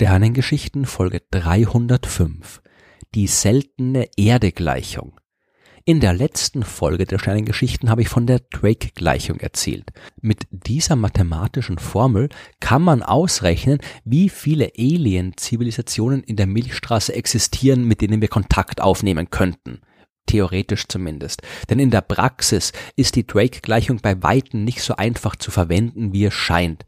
Sternengeschichten Folge 305 Die seltene Erdegleichung. In der letzten Folge der Sternengeschichten habe ich von der Drake-Gleichung erzählt. Mit dieser mathematischen Formel kann man ausrechnen, wie viele Alien-Zivilisationen in der Milchstraße existieren, mit denen wir Kontakt aufnehmen könnten theoretisch zumindest. Denn in der Praxis ist die Drake-Gleichung bei Weitem nicht so einfach zu verwenden, wie es scheint.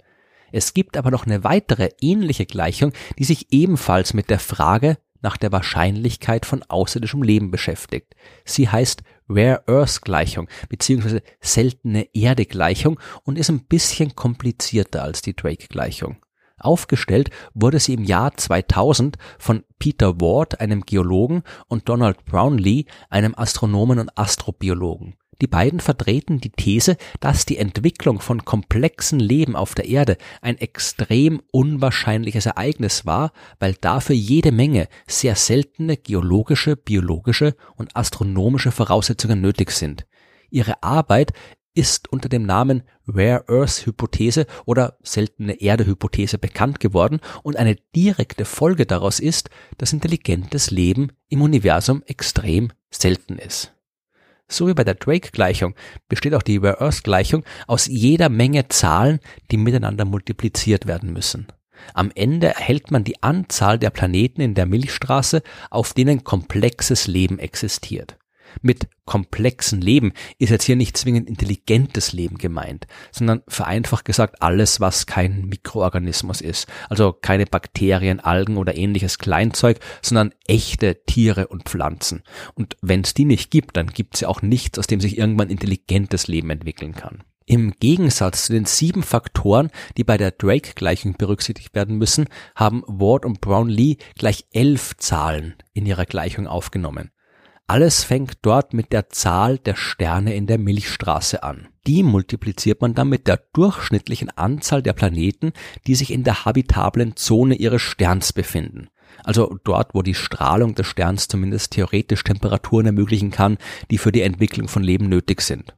Es gibt aber noch eine weitere ähnliche Gleichung, die sich ebenfalls mit der Frage nach der Wahrscheinlichkeit von außerirdischem Leben beschäftigt. Sie heißt Rare Earth Gleichung bzw. seltene Erde Gleichung und ist ein bisschen komplizierter als die Drake Gleichung. Aufgestellt wurde sie im Jahr 2000 von Peter Ward, einem Geologen, und Donald Brownlee, einem Astronomen und Astrobiologen. Die beiden vertreten die These, dass die Entwicklung von komplexen Leben auf der Erde ein extrem unwahrscheinliches Ereignis war, weil dafür jede Menge sehr seltene geologische, biologische und astronomische Voraussetzungen nötig sind. Ihre Arbeit ist unter dem Namen Rare Earth Hypothese oder seltene Erde Hypothese bekannt geworden und eine direkte Folge daraus ist, dass intelligentes Leben im Universum extrem selten ist. So wie bei der Drake-Gleichung besteht auch die Rare Earth-Gleichung aus jeder Menge Zahlen, die miteinander multipliziert werden müssen. Am Ende erhält man die Anzahl der Planeten in der Milchstraße, auf denen komplexes Leben existiert. Mit komplexen Leben ist jetzt hier nicht zwingend intelligentes Leben gemeint, sondern vereinfacht gesagt alles, was kein Mikroorganismus ist. Also keine Bakterien, Algen oder ähnliches Kleinzeug, sondern echte Tiere und Pflanzen. Und wenn es die nicht gibt, dann gibt es ja auch nichts, aus dem sich irgendwann intelligentes Leben entwickeln kann. Im Gegensatz zu den sieben Faktoren, die bei der Drake-Gleichung berücksichtigt werden müssen, haben Ward und Brownlee gleich elf Zahlen in ihrer Gleichung aufgenommen. Alles fängt dort mit der Zahl der Sterne in der Milchstraße an. Die multipliziert man dann mit der durchschnittlichen Anzahl der Planeten, die sich in der habitablen Zone ihres Sterns befinden. Also dort, wo die Strahlung des Sterns zumindest theoretisch Temperaturen ermöglichen kann, die für die Entwicklung von Leben nötig sind.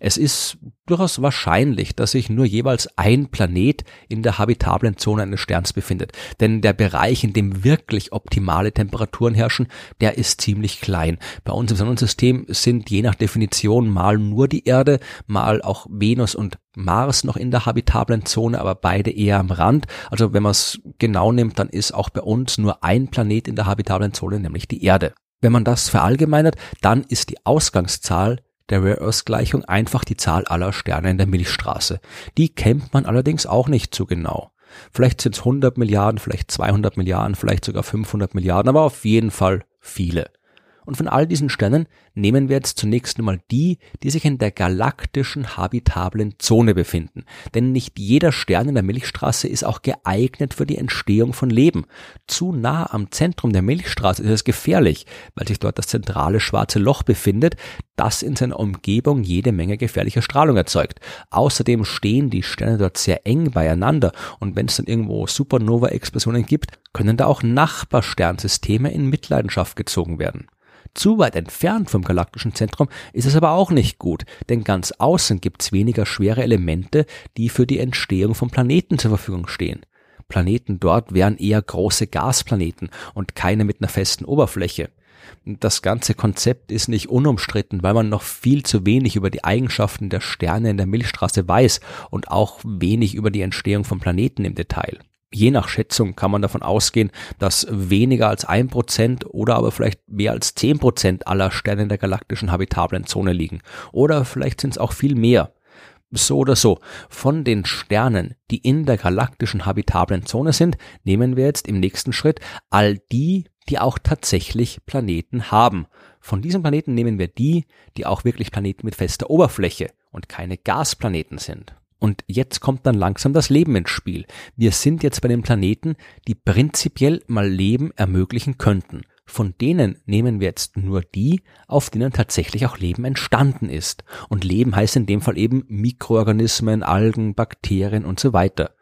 Es ist durchaus wahrscheinlich, dass sich nur jeweils ein Planet in der habitablen Zone eines Sterns befindet. Denn der Bereich, in dem wirklich optimale Temperaturen herrschen, der ist ziemlich klein. Bei uns im Sonnensystem sind je nach Definition mal nur die Erde, mal auch Venus und Mars noch in der habitablen Zone, aber beide eher am Rand. Also wenn man es genau nimmt, dann ist auch bei uns nur ein Planet in der habitablen Zone, nämlich die Erde. Wenn man das verallgemeinert, dann ist die Ausgangszahl der Rare Earth Gleichung einfach die Zahl aller Sterne in der Milchstraße. Die kennt man allerdings auch nicht so genau. Vielleicht sind es 100 Milliarden, vielleicht 200 Milliarden, vielleicht sogar 500 Milliarden, aber auf jeden Fall viele. Und von all diesen Sternen nehmen wir jetzt zunächst einmal die, die sich in der galaktischen habitablen Zone befinden. Denn nicht jeder Stern in der Milchstraße ist auch geeignet für die Entstehung von Leben. Zu nah am Zentrum der Milchstraße ist es gefährlich, weil sich dort das zentrale schwarze Loch befindet, das in seiner Umgebung jede Menge gefährlicher Strahlung erzeugt. Außerdem stehen die Sterne dort sehr eng beieinander und wenn es dann irgendwo Supernova-Explosionen gibt, können da auch Nachbarsternsysteme in Mitleidenschaft gezogen werden. Zu weit entfernt vom galaktischen Zentrum ist es aber auch nicht gut, denn ganz außen gibt es weniger schwere Elemente, die für die Entstehung von Planeten zur Verfügung stehen. Planeten dort wären eher große Gasplaneten und keine mit einer festen Oberfläche. Das ganze Konzept ist nicht unumstritten, weil man noch viel zu wenig über die Eigenschaften der Sterne in der Milchstraße weiß und auch wenig über die Entstehung von Planeten im Detail. Je nach Schätzung kann man davon ausgehen, dass weniger als ein Prozent oder aber vielleicht mehr als zehn Prozent aller Sterne in der galaktischen habitablen Zone liegen. Oder vielleicht sind es auch viel mehr. So oder so, von den Sternen, die in der galaktischen habitablen Zone sind, nehmen wir jetzt im nächsten Schritt all die, die auch tatsächlich Planeten haben. Von diesen Planeten nehmen wir die, die auch wirklich Planeten mit fester Oberfläche und keine Gasplaneten sind. Und jetzt kommt dann langsam das Leben ins Spiel. Wir sind jetzt bei den Planeten, die prinzipiell mal Leben ermöglichen könnten. Von denen nehmen wir jetzt nur die, auf denen tatsächlich auch Leben entstanden ist. Und Leben heißt in dem Fall eben Mikroorganismen, Algen, Bakterien und so weiter.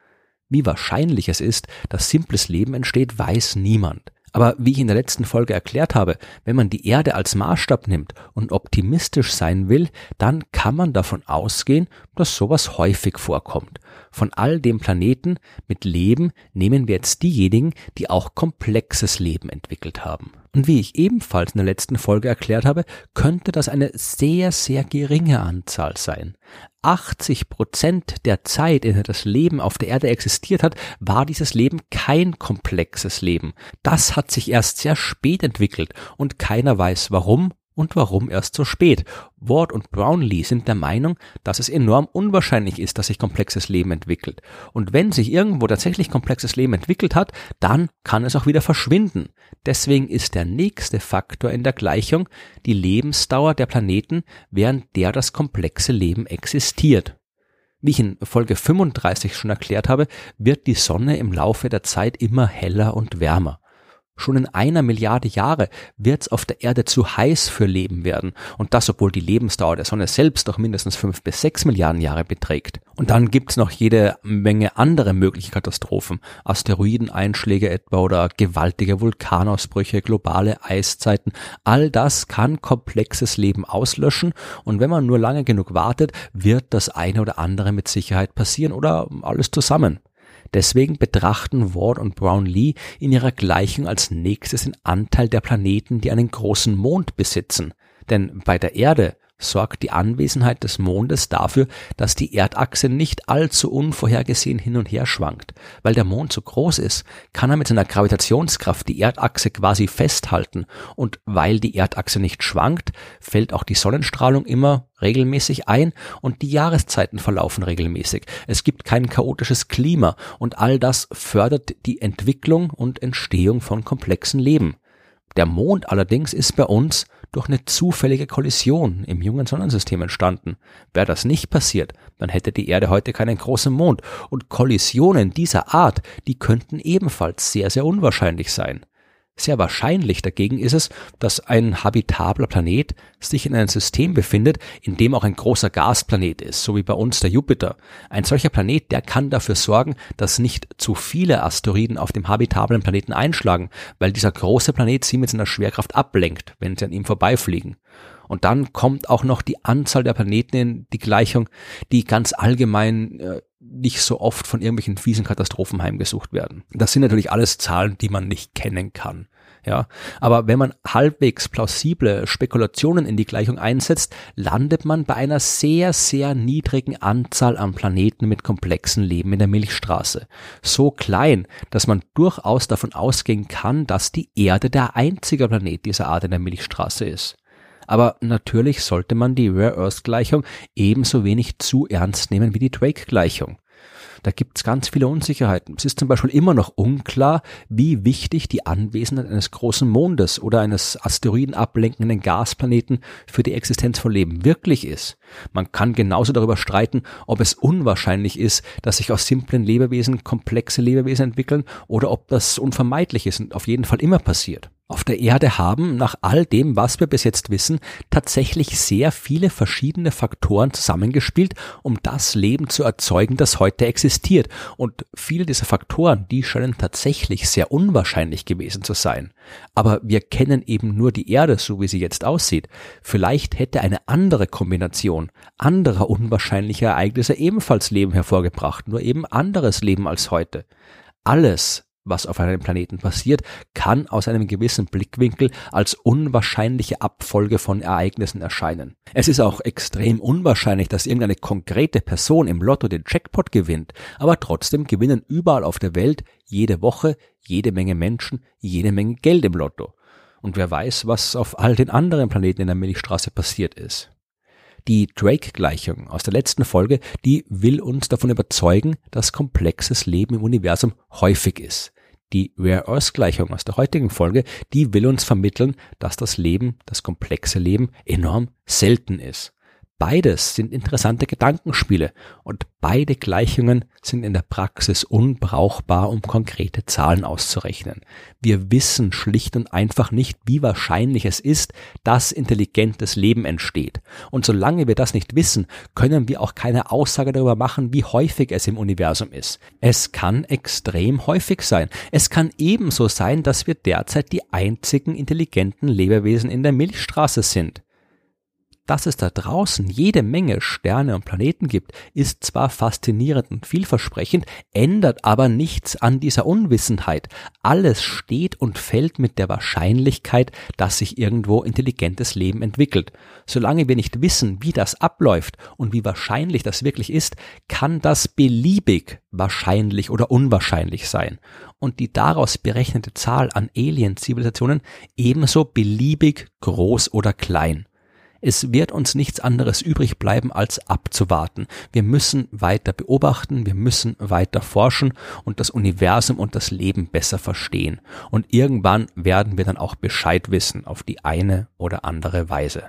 Wie wahrscheinlich es ist, dass simples Leben entsteht, weiß niemand. Aber wie ich in der letzten Folge erklärt habe, wenn man die Erde als Maßstab nimmt und optimistisch sein will, dann kann man davon ausgehen, dass sowas häufig vorkommt. Von all den Planeten mit Leben nehmen wir jetzt diejenigen, die auch komplexes Leben entwickelt haben. Und wie ich ebenfalls in der letzten Folge erklärt habe, könnte das eine sehr, sehr geringe Anzahl sein. 80 Prozent der Zeit, in der das Leben auf der Erde existiert hat, war dieses Leben kein komplexes Leben. Das hat sich erst sehr spät entwickelt und keiner weiß warum und warum erst so spät. Ward und Brownlee sind der Meinung, dass es enorm unwahrscheinlich ist, dass sich komplexes Leben entwickelt. Und wenn sich irgendwo tatsächlich komplexes Leben entwickelt hat, dann kann es auch wieder verschwinden. Deswegen ist der nächste Faktor in der Gleichung die Lebensdauer der Planeten, während der das komplexe Leben existiert. Wie ich in Folge 35 schon erklärt habe, wird die Sonne im Laufe der Zeit immer heller und wärmer. Schon in einer Milliarde Jahre wird es auf der Erde zu heiß für Leben werden. Und das, obwohl die Lebensdauer der Sonne selbst doch mindestens fünf bis sechs Milliarden Jahre beträgt. Und dann gibt's noch jede Menge andere mögliche Katastrophen. Asteroideneinschläge etwa oder gewaltige Vulkanausbrüche, globale Eiszeiten. All das kann komplexes Leben auslöschen. Und wenn man nur lange genug wartet, wird das eine oder andere mit Sicherheit passieren oder alles zusammen. Deswegen betrachten Ward und Brownlee in ihrer Gleichung als nächstes den Anteil der Planeten, die einen großen Mond besitzen. Denn bei der Erde sorgt die Anwesenheit des Mondes dafür, dass die Erdachse nicht allzu unvorhergesehen hin und her schwankt. Weil der Mond so groß ist, kann er mit seiner Gravitationskraft die Erdachse quasi festhalten und weil die Erdachse nicht schwankt, fällt auch die Sonnenstrahlung immer regelmäßig ein und die Jahreszeiten verlaufen regelmäßig. Es gibt kein chaotisches Klima und all das fördert die Entwicklung und Entstehung von komplexen Leben. Der Mond allerdings ist bei uns durch eine zufällige Kollision im jungen Sonnensystem entstanden. Wäre das nicht passiert, dann hätte die Erde heute keinen großen Mond. Und Kollisionen dieser Art, die könnten ebenfalls sehr, sehr unwahrscheinlich sein. Sehr wahrscheinlich dagegen ist es, dass ein habitabler Planet sich in einem System befindet, in dem auch ein großer Gasplanet ist, so wie bei uns der Jupiter. Ein solcher Planet, der kann dafür sorgen, dass nicht zu viele Asteroiden auf dem habitablen Planeten einschlagen, weil dieser große Planet sie mit seiner Schwerkraft ablenkt, wenn sie an ihm vorbeifliegen. Und dann kommt auch noch die Anzahl der Planeten in die Gleichung, die ganz allgemein äh, nicht so oft von irgendwelchen fiesen Katastrophen heimgesucht werden. Das sind natürlich alles Zahlen, die man nicht kennen kann. Ja, aber wenn man halbwegs plausible Spekulationen in die Gleichung einsetzt, landet man bei einer sehr, sehr niedrigen Anzahl an Planeten mit komplexen Leben in der Milchstraße. So klein, dass man durchaus davon ausgehen kann, dass die Erde der einzige Planet dieser Art in der Milchstraße ist. Aber natürlich sollte man die Rare Earth Gleichung ebenso wenig zu ernst nehmen wie die Drake Gleichung. Da gibt es ganz viele Unsicherheiten. Es ist zum Beispiel immer noch unklar, wie wichtig die Anwesenheit eines großen Mondes oder eines asteroidenablenkenden Gasplaneten für die Existenz von Leben wirklich ist. Man kann genauso darüber streiten, ob es unwahrscheinlich ist, dass sich aus simplen Lebewesen komplexe Lebewesen entwickeln oder ob das unvermeidlich ist und auf jeden Fall immer passiert. Auf der Erde haben, nach all dem, was wir bis jetzt wissen, tatsächlich sehr viele verschiedene Faktoren zusammengespielt, um das Leben zu erzeugen, das heute existiert. Und viele dieser Faktoren, die scheinen tatsächlich sehr unwahrscheinlich gewesen zu sein. Aber wir kennen eben nur die Erde, so wie sie jetzt aussieht. Vielleicht hätte eine andere Kombination anderer unwahrscheinlicher Ereignisse ebenfalls Leben hervorgebracht, nur eben anderes Leben als heute. Alles, was auf einem Planeten passiert, kann aus einem gewissen Blickwinkel als unwahrscheinliche Abfolge von Ereignissen erscheinen. Es ist auch extrem unwahrscheinlich, dass irgendeine konkrete Person im Lotto den Jackpot gewinnt, aber trotzdem gewinnen überall auf der Welt jede Woche jede Menge Menschen jede Menge Geld im Lotto. Und wer weiß, was auf all den anderen Planeten in der Milchstraße passiert ist. Die Drake-Gleichung aus der letzten Folge, die will uns davon überzeugen, dass komplexes Leben im Universum häufig ist. Die Rare Earth Gleichung aus der heutigen Folge, die will uns vermitteln, dass das Leben, das komplexe Leben enorm selten ist. Beides sind interessante Gedankenspiele und beide Gleichungen sind in der Praxis unbrauchbar, um konkrete Zahlen auszurechnen. Wir wissen schlicht und einfach nicht, wie wahrscheinlich es ist, dass intelligentes Leben entsteht. Und solange wir das nicht wissen, können wir auch keine Aussage darüber machen, wie häufig es im Universum ist. Es kann extrem häufig sein. Es kann ebenso sein, dass wir derzeit die einzigen intelligenten Lebewesen in der Milchstraße sind. Dass es da draußen jede Menge Sterne und Planeten gibt, ist zwar faszinierend und vielversprechend, ändert aber nichts an dieser Unwissenheit. Alles steht und fällt mit der Wahrscheinlichkeit, dass sich irgendwo intelligentes Leben entwickelt. Solange wir nicht wissen, wie das abläuft und wie wahrscheinlich das wirklich ist, kann das beliebig wahrscheinlich oder unwahrscheinlich sein. Und die daraus berechnete Zahl an Alien-Zivilisationen ebenso beliebig groß oder klein. Es wird uns nichts anderes übrig bleiben, als abzuwarten. Wir müssen weiter beobachten, wir müssen weiter forschen und das Universum und das Leben besser verstehen. Und irgendwann werden wir dann auch Bescheid wissen auf die eine oder andere Weise.